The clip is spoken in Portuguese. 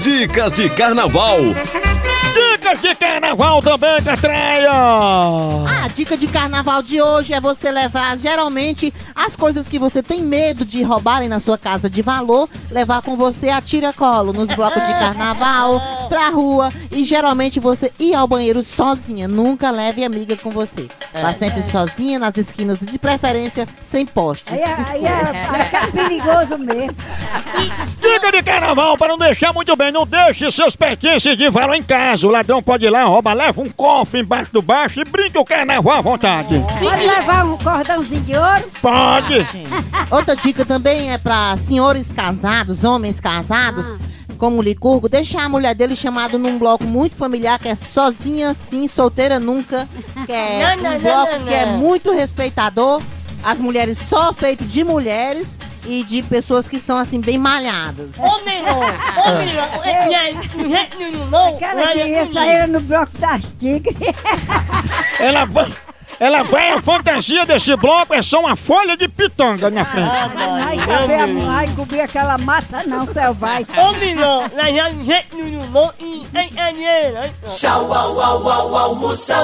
Dicas de Carnaval. Dicas de carnaval também, Catreia! A dica de carnaval de hoje é você levar geralmente as coisas que você tem medo de roubarem na sua casa de valor, levar com você a tiracolo nos blocos de carnaval, pra rua e geralmente você ir ao banheiro sozinha. Nunca leve amiga com você. Vá sempre sozinha nas esquinas, de preferência sem postes. Aí, é- aí é, aí é perigoso mesmo. Dica de carnaval para não deixar muito bem, não deixe seus pertences de valor em casa. O ladrão pode ir lá, rouba, leva um cofre embaixo do baixo e brinque o carnaval à vontade. Pode levar um cordãozinho de ouro? Pode! Outra dica também é pra senhores casados, homens casados, como o Licurgo, deixar a mulher dele chamado num bloco muito familiar, que é sozinha sim, solteira nunca, que é Não, não, um não, bloco não, que é não. muito respeitador, as mulheres só feito de mulheres e de pessoas que são assim bem malhadas. Homem não, homem não, é, nenhum não, Aquela que ia sair no bloco das tigres. Ela vai, ela vai, a fantasia desse bloco é só uma folha de pitanga na frente. Vai caber, não vai cobrir aquela mata não, selvagem. Homem não, lá já do jeito nenhum não, e é, é dinheiro, é. Tchau, au, au, au, almoção.